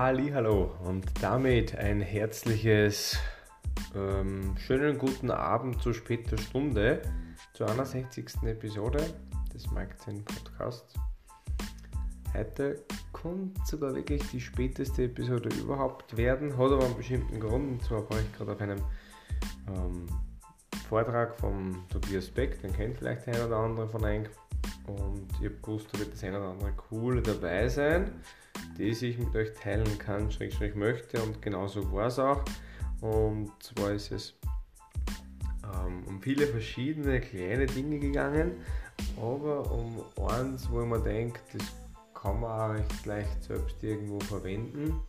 Hallo und damit ein herzliches, ähm, schönen guten Abend zu später Stunde zur 61. Episode des Magazin Podcasts. Heute kommt sogar wirklich die späteste Episode überhaupt werden, hat aber einen bestimmten Grund. Und zwar war ich gerade auf einem ähm, Vortrag von Tobias Beck, den kennt vielleicht der eine oder andere von euch. Und ich habe gewusst, da wird das eine oder andere coole dabei sein, das ich mit euch teilen kann, schräg, schräg möchte. Und genauso war es auch. Und zwar ist es ähm, um viele verschiedene kleine Dinge gegangen, aber um eins, wo man denkt, das kann man auch recht leicht selbst irgendwo verwenden.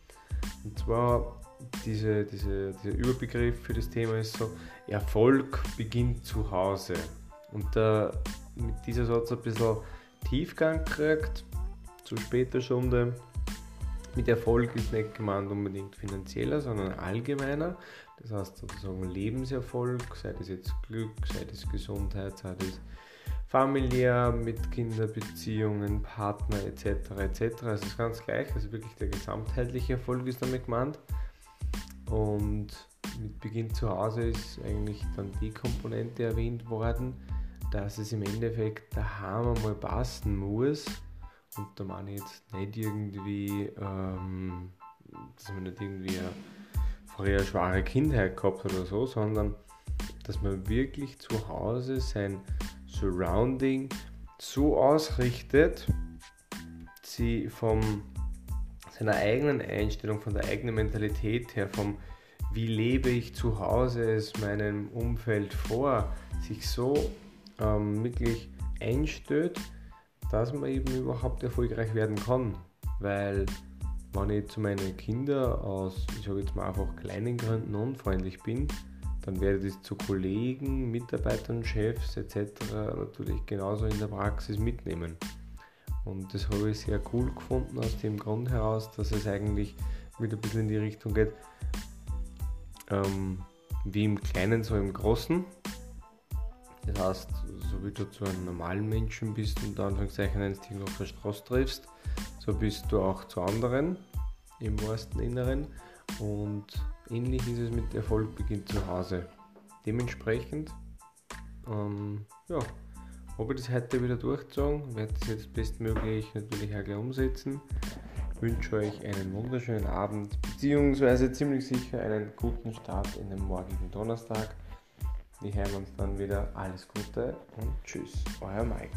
Und zwar diese, diese, dieser Überbegriff für das Thema ist so, Erfolg beginnt zu Hause. Und da mit dieser Satz ein bisschen Tiefgang kriegt, zu später Stunde. Mit Erfolg ist nicht gemeint unbedingt finanzieller, sondern allgemeiner. Das heißt sozusagen Lebenserfolg, sei das jetzt Glück, sei das Gesundheit, sei das familiär, mit Kinderbeziehungen, Partner etc. etc. Es ist ganz gleich, also wirklich der gesamtheitliche Erfolg ist damit gemeint. Und mit Beginn zu Hause ist eigentlich dann die Komponente erwähnt worden, dass es im Endeffekt daheim einmal passen muss. Und da meine ich jetzt nicht irgendwie, ähm, dass man nicht irgendwie eine vorher schwere Kindheit gehabt hat oder so, sondern dass man wirklich zu Hause sein Surrounding so ausrichtet, sie vom seiner eigenen Einstellung, von der eigenen Mentalität her, vom wie lebe ich zu Hause es meinem Umfeld vor, sich so ähm, wirklich einstellt, dass man eben überhaupt erfolgreich werden kann. Weil wenn ich zu meinen Kindern aus, ich sage jetzt mal einfach kleinen Gründen unfreundlich bin, dann werde ich das zu Kollegen, Mitarbeitern, Chefs etc. natürlich genauso in der Praxis mitnehmen. Und das habe ich sehr cool gefunden aus dem Grund heraus, dass es eigentlich wieder ein bisschen in die Richtung geht, ähm, wie im Kleinen, so im Großen. Das heißt, du zu einem normalen Menschen bist und Anführungszeichen eines dich auf der Straße triffst, so bist du auch zu anderen im wahrsten Inneren. Und ähnlich ist es mit Erfolg beginnt zu Hause. Dementsprechend, ähm, ja, habe ich das heute wieder durchgezogen, werde das jetzt bestmöglich natürlich auch gleich umsetzen. Wünsche euch einen wunderschönen Abend, beziehungsweise ziemlich sicher einen guten Start in den morgigen Donnerstag. Wir hören uns dann wieder. Alles Gute und tschüss, euer Mike.